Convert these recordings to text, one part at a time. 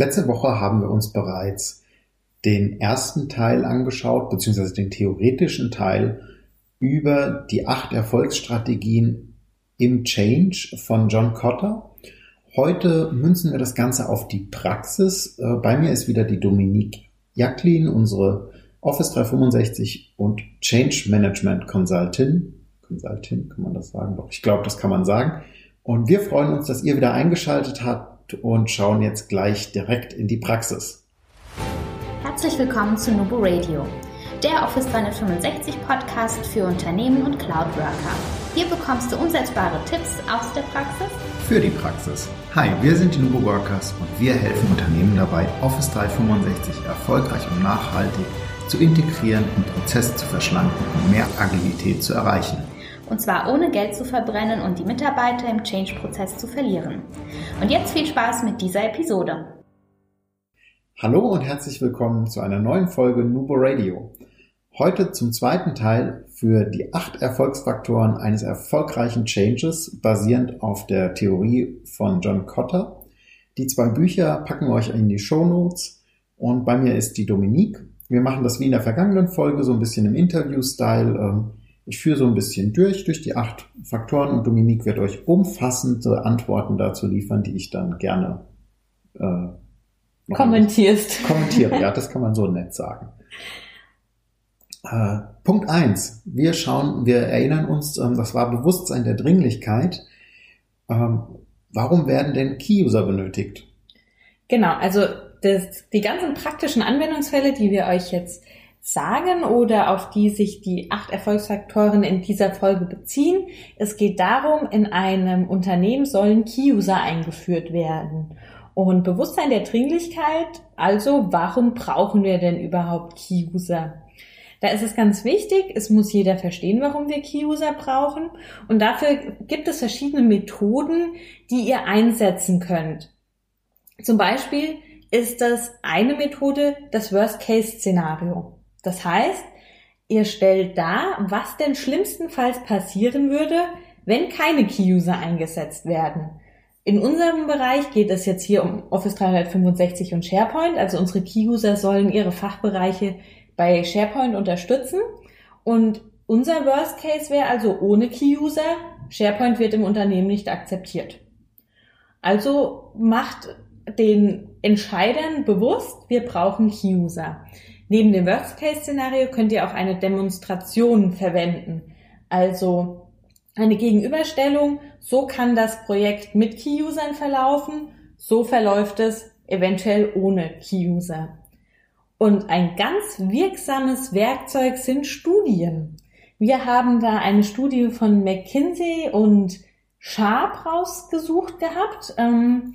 Letzte Woche haben wir uns bereits den ersten Teil angeschaut, beziehungsweise den theoretischen Teil über die acht Erfolgsstrategien im Change von John Cotter. Heute münzen wir das Ganze auf die Praxis. Äh, bei mir ist wieder die Dominique Jacklin, unsere Office 365 und Change Management Consultant. Consultant, kann man das sagen? Doch, ich glaube, das kann man sagen. Und wir freuen uns, dass ihr wieder eingeschaltet habt und schauen jetzt gleich direkt in die Praxis. Herzlich willkommen zu Nubo Radio, der Office 365 Podcast für Unternehmen und Cloud Worker. Hier bekommst du umsetzbare Tipps aus der Praxis für die Praxis. Hi, wir sind die Nubo Workers und wir helfen Unternehmen dabei, Office 365 erfolgreich und nachhaltig zu integrieren und Prozesse zu verschlanken und mehr Agilität zu erreichen. Und zwar ohne Geld zu verbrennen und die Mitarbeiter im Change-Prozess zu verlieren. Und jetzt viel Spaß mit dieser Episode. Hallo und herzlich willkommen zu einer neuen Folge Nubo Radio. Heute zum zweiten Teil für die acht Erfolgsfaktoren eines erfolgreichen Changes basierend auf der Theorie von John Cotter. Die zwei Bücher packen wir euch in die Show Notes und bei mir ist die Dominique. Wir machen das wie in der vergangenen Folge so ein bisschen im Interview-Style. Ich führe so ein bisschen durch, durch die acht Faktoren und Dominique wird euch umfassende Antworten dazu liefern, die ich dann gerne äh, kommentierst. Kommentiere, ja, das kann man so nett sagen. Äh, Punkt eins: Wir schauen, wir erinnern uns, ähm, das war Bewusstsein der Dringlichkeit. Ähm, warum werden denn Key-User benötigt? Genau, also das, die ganzen praktischen Anwendungsfälle, die wir euch jetzt sagen oder auf die sich die acht Erfolgsfaktoren in dieser Folge beziehen. Es geht darum, in einem Unternehmen sollen Key-User eingeführt werden. Und Bewusstsein der Dringlichkeit, also warum brauchen wir denn überhaupt Key-User? Da ist es ganz wichtig, es muss jeder verstehen, warum wir Key-User brauchen. Und dafür gibt es verschiedene Methoden, die ihr einsetzen könnt. Zum Beispiel ist das eine Methode das Worst-Case-Szenario. Das heißt, ihr stellt dar, was denn schlimmstenfalls passieren würde, wenn keine Key-User eingesetzt werden. In unserem Bereich geht es jetzt hier um Office 365 und SharePoint. Also unsere Key-User sollen ihre Fachbereiche bei SharePoint unterstützen. Und unser Worst Case wäre also ohne Key-User. SharePoint wird im Unternehmen nicht akzeptiert. Also macht den Entscheidern bewusst, wir brauchen Key-User. Neben dem Worst-Case-Szenario könnt ihr auch eine Demonstration verwenden. Also eine Gegenüberstellung, so kann das Projekt mit Key-Usern verlaufen, so verläuft es eventuell ohne Key-User. Und ein ganz wirksames Werkzeug sind Studien. Wir haben da eine Studie von McKinsey und Sharp rausgesucht gehabt, ähm,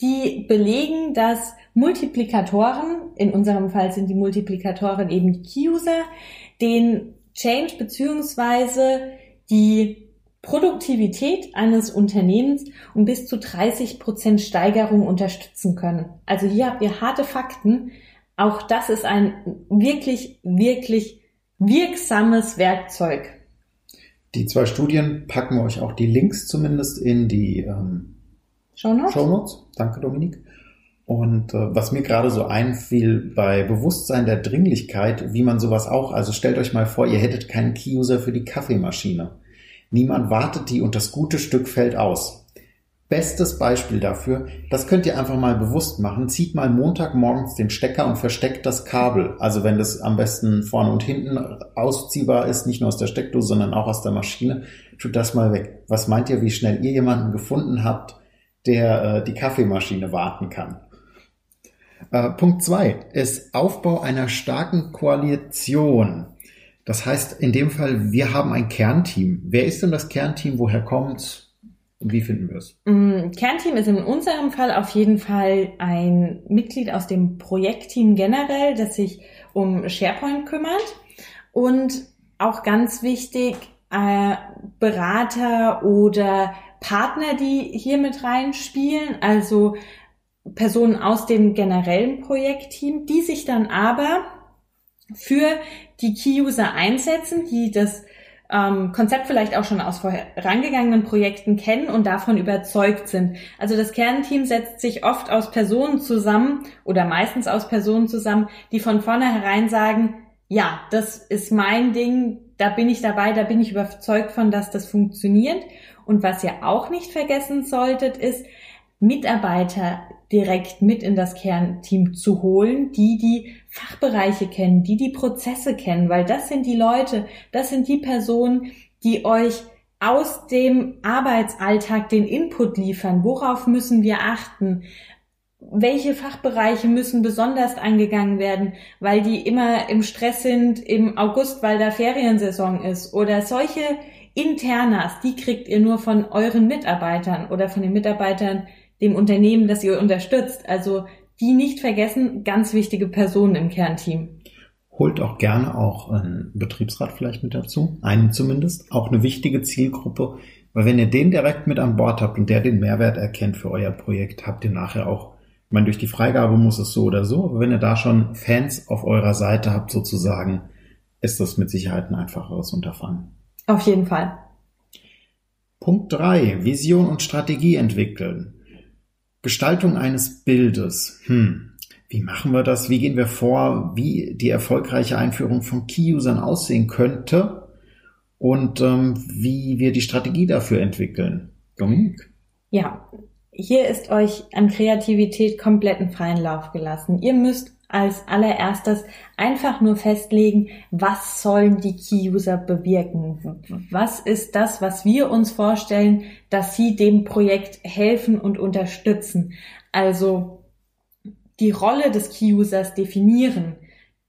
die belegen, dass Multiplikatoren, in unserem Fall sind die Multiplikatoren eben die Key-User, den Change beziehungsweise die Produktivität eines Unternehmens um bis zu 30 Prozent Steigerung unterstützen können. Also hier habt ihr harte Fakten. Auch das ist ein wirklich, wirklich wirksames Werkzeug. Die zwei Studien packen wir euch auch die Links zumindest in die ähm, Shownotes. Shownotes. Danke, Dominik. Und äh, was mir gerade so einfiel bei Bewusstsein der Dringlichkeit, wie man sowas auch, also stellt euch mal vor, ihr hättet keinen Key-User für die Kaffeemaschine. Niemand wartet die und das gute Stück fällt aus. Bestes Beispiel dafür, das könnt ihr einfach mal bewusst machen. Zieht mal Montagmorgens den Stecker und versteckt das Kabel. Also wenn das am besten vorne und hinten ausziehbar ist, nicht nur aus der Steckdose, sondern auch aus der Maschine, tut das mal weg. Was meint ihr, wie schnell ihr jemanden gefunden habt, der äh, die Kaffeemaschine warten kann? Äh, Punkt zwei ist Aufbau einer starken Koalition. Das heißt, in dem Fall, wir haben ein Kernteam. Wer ist denn das Kernteam? Woher kommt und wie finden wir es? Mm, Kernteam ist in unserem Fall auf jeden Fall ein Mitglied aus dem Projektteam generell, das sich um SharePoint kümmert. Und auch ganz wichtig, äh, Berater oder Partner, die hier mit reinspielen. Also Personen aus dem generellen Projektteam, die sich dann aber für die Key-User einsetzen, die das ähm, Konzept vielleicht auch schon aus vorangegangenen Projekten kennen und davon überzeugt sind. Also das Kernteam setzt sich oft aus Personen zusammen oder meistens aus Personen zusammen, die von vornherein sagen, ja, das ist mein Ding, da bin ich dabei, da bin ich überzeugt von, dass das funktioniert. Und was ihr auch nicht vergessen solltet, ist, Mitarbeiter direkt mit in das Kernteam zu holen, die die Fachbereiche kennen, die die Prozesse kennen, weil das sind die Leute, das sind die Personen, die euch aus dem Arbeitsalltag den Input liefern. Worauf müssen wir achten? Welche Fachbereiche müssen besonders angegangen werden, weil die immer im Stress sind im August, weil da Feriensaison ist oder solche Internas, die kriegt ihr nur von euren Mitarbeitern oder von den Mitarbeitern dem Unternehmen, das ihr unterstützt. Also die nicht vergessen, ganz wichtige Personen im Kernteam. Holt auch gerne auch einen Betriebsrat vielleicht mit dazu, einen zumindest, auch eine wichtige Zielgruppe, weil wenn ihr den direkt mit an Bord habt und der den Mehrwert erkennt für euer Projekt, habt ihr nachher auch, ich meine, durch die Freigabe muss es so oder so, aber wenn ihr da schon Fans auf eurer Seite habt sozusagen, ist das mit Sicherheit ein einfacheres Unterfangen. Auf jeden Fall. Punkt drei: Vision und Strategie entwickeln. Gestaltung eines Bildes. Hm. Wie machen wir das? Wie gehen wir vor? Wie die erfolgreiche Einführung von Key-Usern aussehen könnte? Und ähm, wie wir die Strategie dafür entwickeln? Dominik? Ja, hier ist euch an Kreativität kompletten freien Lauf gelassen. Ihr müsst als allererstes einfach nur festlegen, was sollen die Key-User bewirken? Was ist das, was wir uns vorstellen, dass sie dem Projekt helfen und unterstützen? Also die Rolle des Key-Users definieren,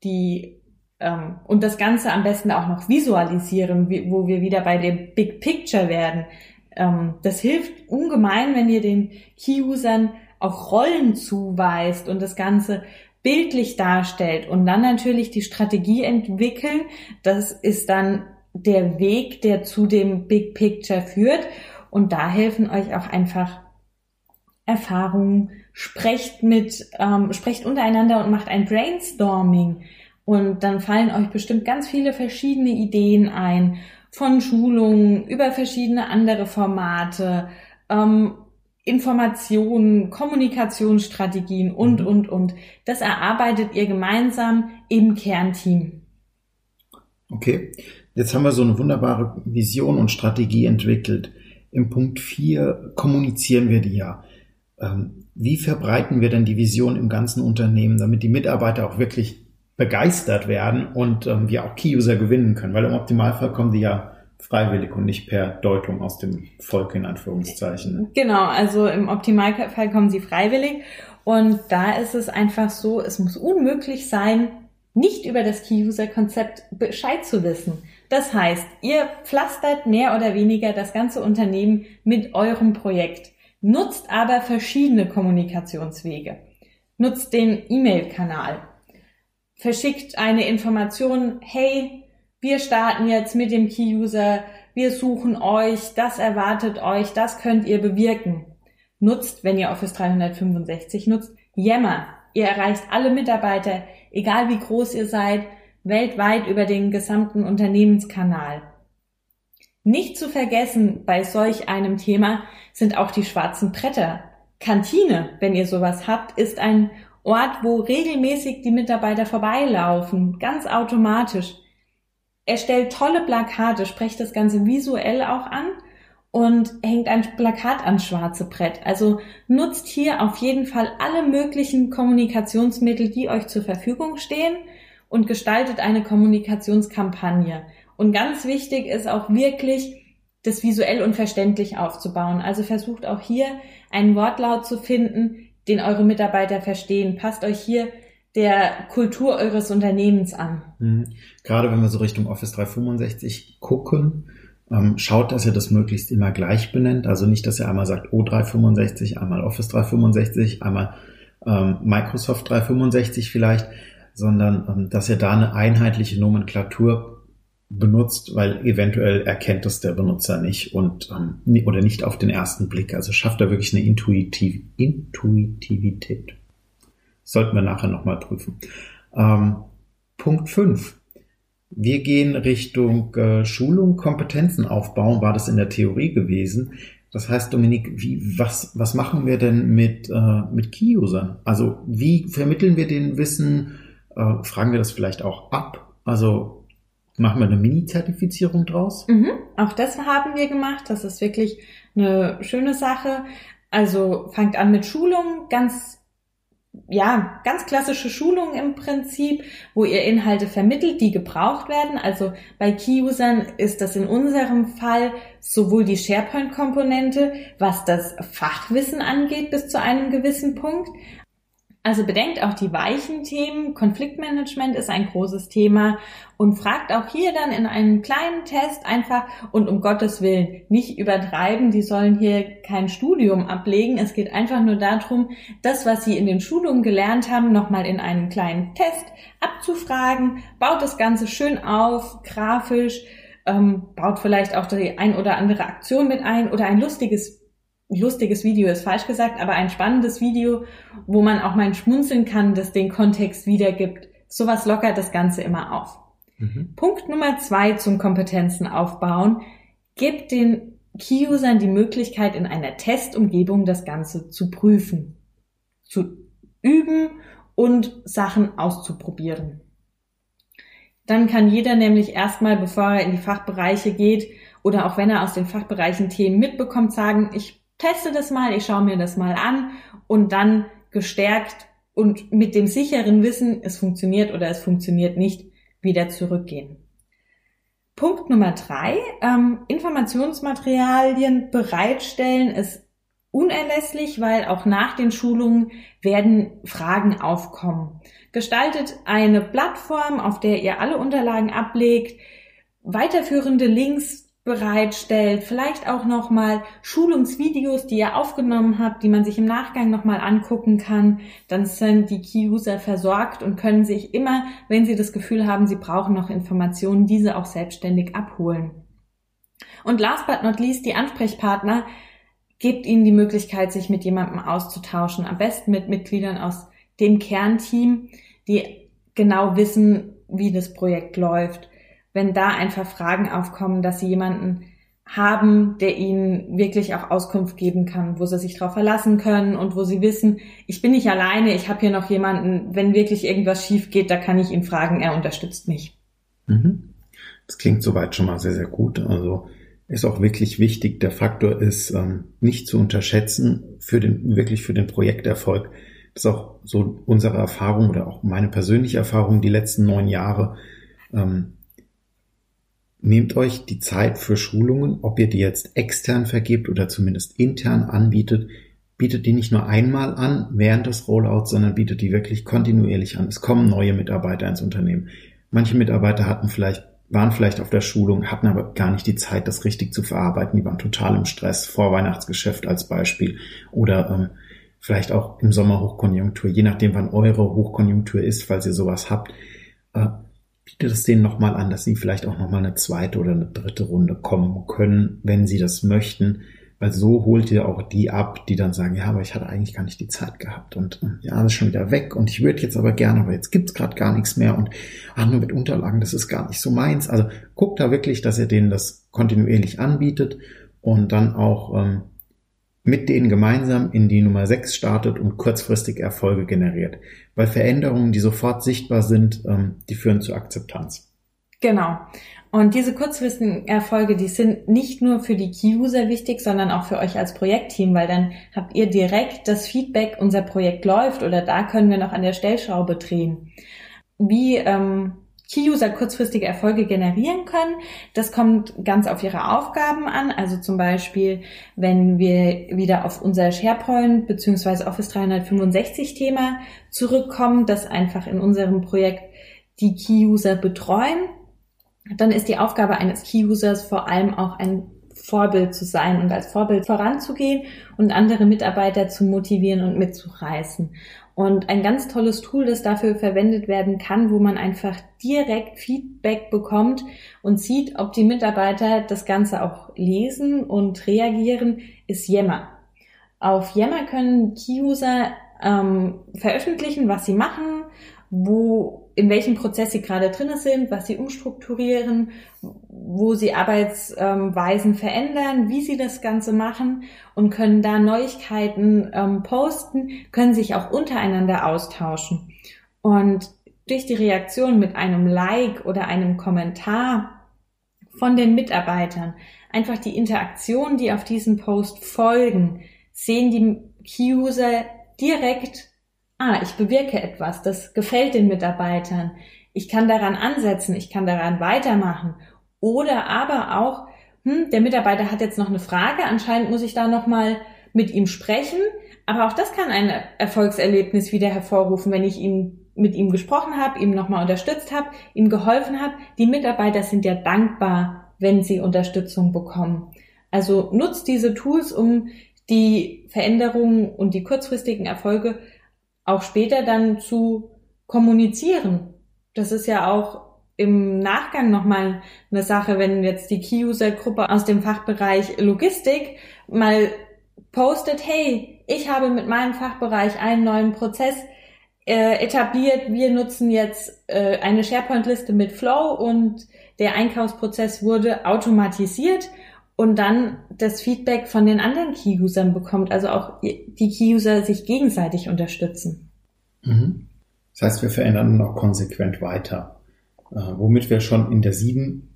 die ähm, und das Ganze am besten auch noch visualisieren, wo wir wieder bei dem Big Picture werden. Ähm, das hilft ungemein, wenn ihr den Key-Usern auch Rollen zuweist und das Ganze bildlich darstellt und dann natürlich die Strategie entwickeln. Das ist dann der Weg, der zu dem Big Picture führt. Und da helfen euch auch einfach Erfahrungen. Sprecht mit, ähm, sprecht untereinander und macht ein Brainstorming. Und dann fallen euch bestimmt ganz viele verschiedene Ideen ein. Von Schulungen über verschiedene andere Formate. Ähm, Informationen, Kommunikationsstrategien und, mhm. und, und. Das erarbeitet ihr gemeinsam im Kernteam. Okay, jetzt haben wir so eine wunderbare Vision und Strategie entwickelt. Im Punkt 4 kommunizieren wir die ja. Ähm, wie verbreiten wir denn die Vision im ganzen Unternehmen, damit die Mitarbeiter auch wirklich begeistert werden und ähm, wir auch Key-User gewinnen können? Weil im Optimalfall kommen die ja freiwillig und nicht per Deutung aus dem Volk in Anführungszeichen. Genau, also im Optimalfall kommen sie freiwillig und da ist es einfach so, es muss unmöglich sein, nicht über das Key-User-Konzept Bescheid zu wissen. Das heißt, ihr pflastert mehr oder weniger das ganze Unternehmen mit eurem Projekt, nutzt aber verschiedene Kommunikationswege. Nutzt den E-Mail-Kanal, verschickt eine Information, hey, wir starten jetzt mit dem Key-User, wir suchen euch, das erwartet euch, das könnt ihr bewirken. Nutzt, wenn ihr Office 365 nutzt, Yammer. Ihr erreicht alle Mitarbeiter, egal wie groß ihr seid, weltweit über den gesamten Unternehmenskanal. Nicht zu vergessen bei solch einem Thema sind auch die schwarzen Bretter. Kantine, wenn ihr sowas habt, ist ein Ort, wo regelmäßig die Mitarbeiter vorbeilaufen, ganz automatisch. Er stellt tolle Plakate, spricht das Ganze visuell auch an und hängt ein Plakat ans schwarze Brett. Also nutzt hier auf jeden Fall alle möglichen Kommunikationsmittel, die euch zur Verfügung stehen und gestaltet eine Kommunikationskampagne. Und ganz wichtig ist auch wirklich, das visuell und verständlich aufzubauen. Also versucht auch hier einen Wortlaut zu finden, den eure Mitarbeiter verstehen. Passt euch hier der Kultur eures Unternehmens an. Mhm. Gerade wenn wir so Richtung Office 365 gucken, ähm, schaut, dass ihr das möglichst immer gleich benennt. Also nicht, dass ihr einmal sagt O365, einmal Office 365, einmal ähm, Microsoft 365 vielleicht, sondern ähm, dass ihr da eine einheitliche Nomenklatur benutzt, weil eventuell erkennt es der Benutzer nicht und ähm, oder nicht auf den ersten Blick. Also schafft er wirklich eine Intuitiv Wir gehen Richtung äh, Schulung, Kompetenzen aufbauen, war das in der Theorie gewesen. Das heißt, Dominik, wie, was, was machen wir denn mit, äh, mit Key-Usern? Also wie vermitteln wir den Wissen? Äh, fragen wir das vielleicht auch ab? Also machen wir eine Mini-Zertifizierung draus? Mhm, auch das haben wir gemacht. Das ist wirklich eine schöne Sache. Also fangt an mit Schulungen, ganz ja, ganz klassische Schulungen im Prinzip, wo ihr Inhalte vermittelt, die gebraucht werden. Also bei Key-Usern ist das in unserem Fall sowohl die SharePoint-Komponente, was das Fachwissen angeht, bis zu einem gewissen Punkt, also bedenkt auch die weichen Themen. Konfliktmanagement ist ein großes Thema und fragt auch hier dann in einem kleinen Test einfach und um Gottes Willen nicht übertreiben. Die sollen hier kein Studium ablegen. Es geht einfach nur darum, das, was sie in den Schulungen gelernt haben, nochmal in einem kleinen Test abzufragen. Baut das Ganze schön auf, grafisch, ähm, baut vielleicht auch die ein oder andere Aktion mit ein oder ein lustiges lustiges Video ist falsch gesagt, aber ein spannendes Video, wo man auch mal schmunzeln kann, das den Kontext wiedergibt. Sowas lockert das Ganze immer auf. Mhm. Punkt Nummer zwei zum Kompetenzen aufbauen. Gibt den Key-Usern die Möglichkeit, in einer Testumgebung das Ganze zu prüfen, zu üben und Sachen auszuprobieren. Dann kann jeder nämlich erstmal, bevor er in die Fachbereiche geht oder auch wenn er aus den Fachbereichen Themen mitbekommt, sagen, ich teste das mal, ich schaue mir das mal an und dann gestärkt und mit dem sicheren Wissen, es funktioniert oder es funktioniert nicht, wieder zurückgehen. Punkt Nummer drei, ähm, Informationsmaterialien bereitstellen ist unerlässlich, weil auch nach den Schulungen werden Fragen aufkommen. Gestaltet eine Plattform, auf der ihr alle Unterlagen ablegt, weiterführende Links bereitstellt, vielleicht auch nochmal Schulungsvideos, die ihr aufgenommen habt, die man sich im Nachgang nochmal angucken kann. Dann sind die Key-User versorgt und können sich immer, wenn sie das Gefühl haben, sie brauchen noch Informationen, diese auch selbstständig abholen. Und last but not least, die Ansprechpartner gebt ihnen die Möglichkeit, sich mit jemandem auszutauschen, am besten mit Mitgliedern aus dem Kernteam, die genau wissen, wie das Projekt läuft wenn da einfach Fragen aufkommen, dass sie jemanden haben, der ihnen wirklich auch Auskunft geben kann, wo sie sich darauf verlassen können und wo sie wissen, ich bin nicht alleine, ich habe hier noch jemanden, wenn wirklich irgendwas schief geht, da kann ich ihn fragen, er unterstützt mich. Mhm. Das klingt soweit schon mal sehr, sehr gut. Also ist auch wirklich wichtig. Der Faktor ist ähm, nicht zu unterschätzen für den, wirklich für den Projekterfolg. Das ist auch so unsere Erfahrung oder auch meine persönliche Erfahrung die letzten neun Jahre. Ähm, Nehmt euch die Zeit für Schulungen, ob ihr die jetzt extern vergebt oder zumindest intern anbietet. Bietet die nicht nur einmal an während des Rollouts, sondern bietet die wirklich kontinuierlich an. Es kommen neue Mitarbeiter ins Unternehmen. Manche Mitarbeiter hatten vielleicht, waren vielleicht auf der Schulung, hatten aber gar nicht die Zeit, das richtig zu verarbeiten. Die waren total im Stress, vor Weihnachtsgeschäft als Beispiel. Oder ähm, vielleicht auch im Sommer Hochkonjunktur, je nachdem, wann eure Hochkonjunktur ist, falls ihr sowas habt. Äh, bietet es denen nochmal an, dass sie vielleicht auch nochmal eine zweite oder eine dritte Runde kommen können, wenn sie das möchten. Weil so holt ihr auch die ab, die dann sagen, ja, aber ich hatte eigentlich gar nicht die Zeit gehabt und äh, ja, das ist schon wieder weg und ich würde jetzt aber gerne, aber jetzt gibt's gerade gar nichts mehr und ah, nur mit Unterlagen, das ist gar nicht so meins. Also guckt da wirklich, dass ihr denen das kontinuierlich anbietet und dann auch ähm, mit denen gemeinsam in die Nummer 6 startet und kurzfristig Erfolge generiert. Weil Veränderungen, die sofort sichtbar sind, ähm, die führen zu Akzeptanz. Genau. Und diese kurzfristigen Erfolge, die sind nicht nur für die Key-User wichtig, sondern auch für euch als Projektteam, weil dann habt ihr direkt das Feedback, unser Projekt läuft oder da können wir noch an der Stellschraube drehen. Wie ähm, Key-User kurzfristige Erfolge generieren können. Das kommt ganz auf ihre Aufgaben an. Also zum Beispiel, wenn wir wieder auf unser SharePoint bzw. Office 365 Thema zurückkommen, das einfach in unserem Projekt die Key-User betreuen, dann ist die Aufgabe eines Key-Users vor allem auch ein Vorbild zu sein und als Vorbild voranzugehen und andere Mitarbeiter zu motivieren und mitzureißen. Und ein ganz tolles Tool, das dafür verwendet werden kann, wo man einfach direkt Feedback bekommt und sieht, ob die Mitarbeiter das Ganze auch lesen und reagieren, ist Yammer. Auf Yammer können Key-User ähm, veröffentlichen, was sie machen wo, in welchem Prozess sie gerade drin sind, was sie umstrukturieren, wo sie Arbeitsweisen verändern, wie sie das Ganze machen und können da Neuigkeiten ähm, posten, können sich auch untereinander austauschen. Und durch die Reaktion mit einem Like oder einem Kommentar von den Mitarbeitern, einfach die Interaktion, die auf diesen Post folgen, sehen die Key-User direkt, ah, ich bewirke etwas, das gefällt den Mitarbeitern, ich kann daran ansetzen, ich kann daran weitermachen. Oder aber auch, hm, der Mitarbeiter hat jetzt noch eine Frage, anscheinend muss ich da nochmal mit ihm sprechen. Aber auch das kann ein Erfolgserlebnis wieder hervorrufen, wenn ich ihm mit ihm gesprochen habe, ihm nochmal unterstützt habe, ihm geholfen habe. Die Mitarbeiter sind ja dankbar, wenn sie Unterstützung bekommen. Also nutzt diese Tools, um die Veränderungen und die kurzfristigen Erfolge auch später dann zu kommunizieren. Das ist ja auch im Nachgang nochmal eine Sache, wenn jetzt die Key-User-Gruppe aus dem Fachbereich Logistik mal postet, hey, ich habe mit meinem Fachbereich einen neuen Prozess äh, etabliert, wir nutzen jetzt äh, eine SharePoint-Liste mit Flow und der Einkaufsprozess wurde automatisiert und dann das Feedback von den anderen Key-Usern bekommt, also auch die Key-User sich gegenseitig unterstützen. Mhm. Das heißt, wir verändern noch konsequent weiter, äh, womit wir schon in der 7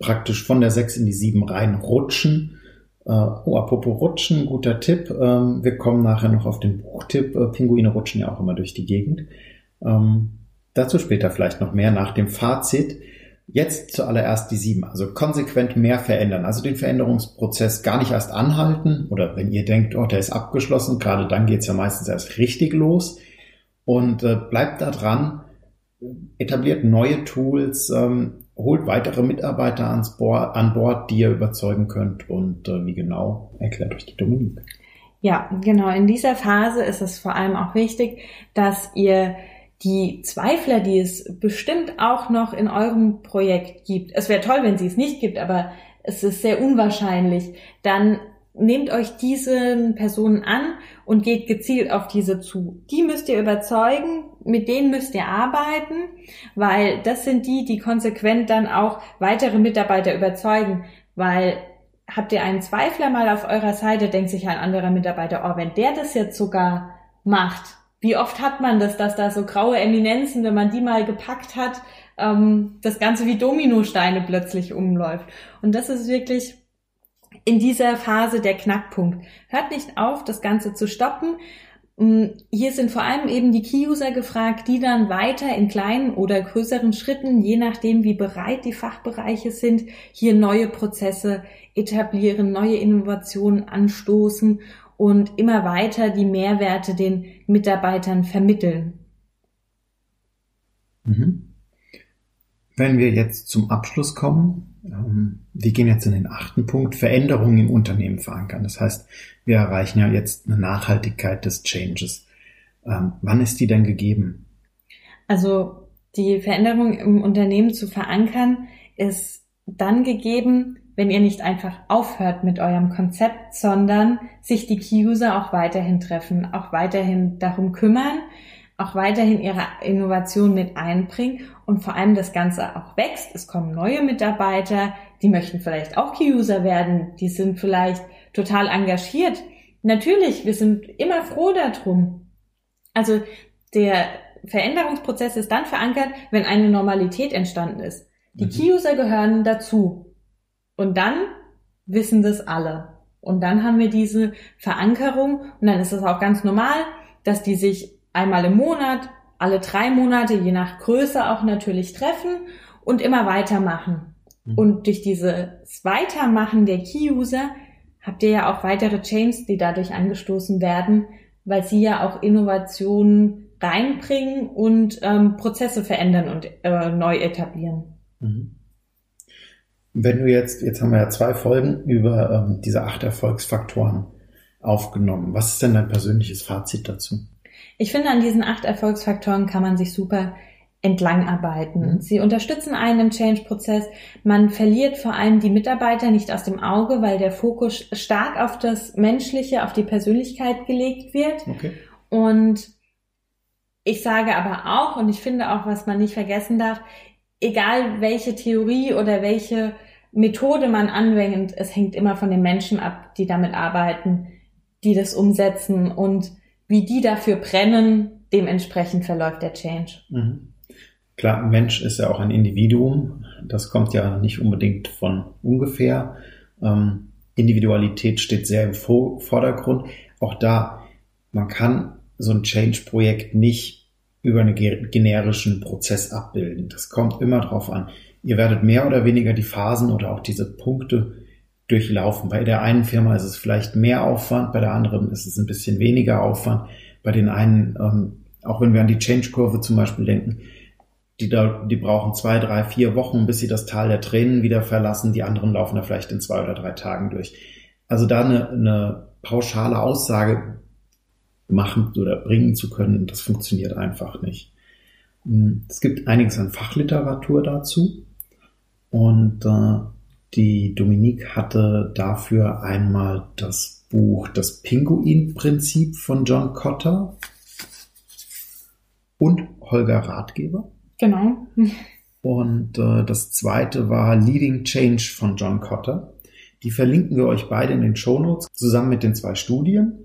praktisch von der 6 in die 7 reinrutschen. Äh, oh, apropos Rutschen, guter Tipp. Ähm, wir kommen nachher noch auf den Buchtipp. Äh, Pinguine rutschen ja auch immer durch die Gegend. Ähm, dazu später vielleicht noch mehr nach dem Fazit. Jetzt zuallererst die sieben, also konsequent mehr verändern, also den Veränderungsprozess gar nicht erst anhalten oder wenn ihr denkt, oh, der ist abgeschlossen, gerade dann geht's ja meistens erst richtig los und äh, bleibt da dran, etabliert neue Tools, ähm, holt weitere Mitarbeiter ans Board, an Bord, die ihr überzeugen könnt und äh, wie genau erklärt euch die Dominik. Ja, genau. In dieser Phase ist es vor allem auch wichtig, dass ihr die Zweifler, die es bestimmt auch noch in eurem Projekt gibt, es wäre toll, wenn sie es nicht gibt, aber es ist sehr unwahrscheinlich, dann nehmt euch diesen Personen an und geht gezielt auf diese zu. Die müsst ihr überzeugen, mit denen müsst ihr arbeiten, weil das sind die, die konsequent dann auch weitere Mitarbeiter überzeugen, weil habt ihr einen Zweifler mal auf eurer Seite, denkt sich ein anderer Mitarbeiter, oh, wenn der das jetzt sogar macht, wie oft hat man das, dass da so graue Eminenzen, wenn man die mal gepackt hat, ähm, das Ganze wie Dominosteine plötzlich umläuft. Und das ist wirklich in dieser Phase der Knackpunkt. Hört nicht auf, das Ganze zu stoppen. Mm, hier sind vor allem eben die Key-User gefragt, die dann weiter in kleinen oder größeren Schritten, je nachdem wie bereit die Fachbereiche sind, hier neue Prozesse etablieren, neue Innovationen anstoßen und immer weiter die Mehrwerte den Mitarbeitern vermitteln. Mhm. Wenn wir jetzt zum Abschluss kommen, ähm, wir gehen jetzt in den achten Punkt, Veränderungen im Unternehmen verankern. Das heißt, wir erreichen ja jetzt eine Nachhaltigkeit des Changes. Ähm, wann ist die denn gegeben? Also die Veränderung im Unternehmen zu verankern ist dann gegeben, wenn ihr nicht einfach aufhört mit eurem Konzept, sondern sich die Key-User auch weiterhin treffen, auch weiterhin darum kümmern, auch weiterhin ihre Innovation mit einbringen und vor allem das Ganze auch wächst. Es kommen neue Mitarbeiter, die möchten vielleicht auch Key-User werden, die sind vielleicht total engagiert. Natürlich, wir sind immer froh darum. Also der Veränderungsprozess ist dann verankert, wenn eine Normalität entstanden ist. Die mhm. Key-User gehören dazu. Und dann wissen das alle. Und dann haben wir diese Verankerung und dann ist es auch ganz normal, dass die sich einmal im Monat, alle drei Monate, je nach Größe auch natürlich treffen und immer weitermachen. Mhm. Und durch dieses Weitermachen der Key-User habt ihr ja auch weitere Chains, die dadurch angestoßen werden, weil sie ja auch Innovationen reinbringen und ähm, Prozesse verändern und äh, neu etablieren. Mhm. Wenn du jetzt, jetzt haben wir ja zwei Folgen über ähm, diese acht Erfolgsfaktoren aufgenommen. Was ist denn dein persönliches Fazit dazu? Ich finde, an diesen acht Erfolgsfaktoren kann man sich super entlangarbeiten. Mhm. Sie unterstützen einen im Change-Prozess. Man verliert vor allem die Mitarbeiter nicht aus dem Auge, weil der Fokus stark auf das Menschliche, auf die Persönlichkeit gelegt wird. Okay. Und Ich sage aber auch, und ich finde auch, was man nicht vergessen darf, egal welche Theorie oder welche Methode man anwendet, es hängt immer von den Menschen ab, die damit arbeiten, die das umsetzen und wie die dafür brennen, dementsprechend verläuft der Change. Mhm. Klar, ein Mensch ist ja auch ein Individuum. Das kommt ja nicht unbedingt von ungefähr. Ähm, Individualität steht sehr im Vordergrund. Auch da, man kann so ein Change-Projekt nicht über einen generischen Prozess abbilden. Das kommt immer drauf an. Ihr werdet mehr oder weniger die Phasen oder auch diese Punkte durchlaufen. Bei der einen Firma ist es vielleicht mehr Aufwand, bei der anderen ist es ein bisschen weniger Aufwand. Bei den einen, ähm, auch wenn wir an die Change-Kurve zum Beispiel denken, die, da, die brauchen zwei, drei, vier Wochen, bis sie das Tal der Tränen wieder verlassen. Die anderen laufen da vielleicht in zwei oder drei Tagen durch. Also da eine, eine pauschale Aussage machen oder bringen zu können, das funktioniert einfach nicht. Hm, es gibt einiges an Fachliteratur dazu und äh, die Dominique hatte dafür einmal das Buch Das Pinguin-Prinzip von John Cotter und Holger Ratgeber. Genau. Und äh, das zweite war Leading Change von John Cotter. Die verlinken wir euch beide in den Shownotes zusammen mit den zwei Studien.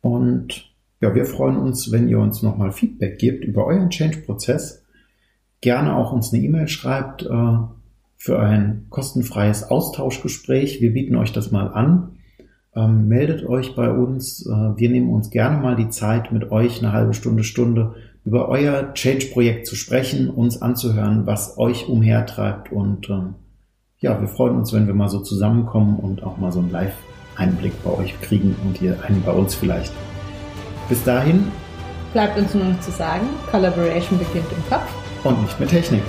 Und ja, wir freuen uns, wenn ihr uns nochmal Feedback gebt über euren Change-Prozess. Gerne auch uns eine E-Mail schreibt äh, für ein kostenfreies Austauschgespräch. Wir bieten euch das mal an. Ähm, meldet euch bei uns. Äh, wir nehmen uns gerne mal die Zeit, mit euch eine halbe Stunde, Stunde über euer Change-Projekt zu sprechen, uns anzuhören, was euch umhertreibt. Und ähm, ja, wir freuen uns, wenn wir mal so zusammenkommen und auch mal so einen Live-Einblick bei euch kriegen und ihr einen bei uns vielleicht. Bis dahin bleibt uns nur noch zu sagen, Collaboration beginnt im Kopf und nicht mit Technik.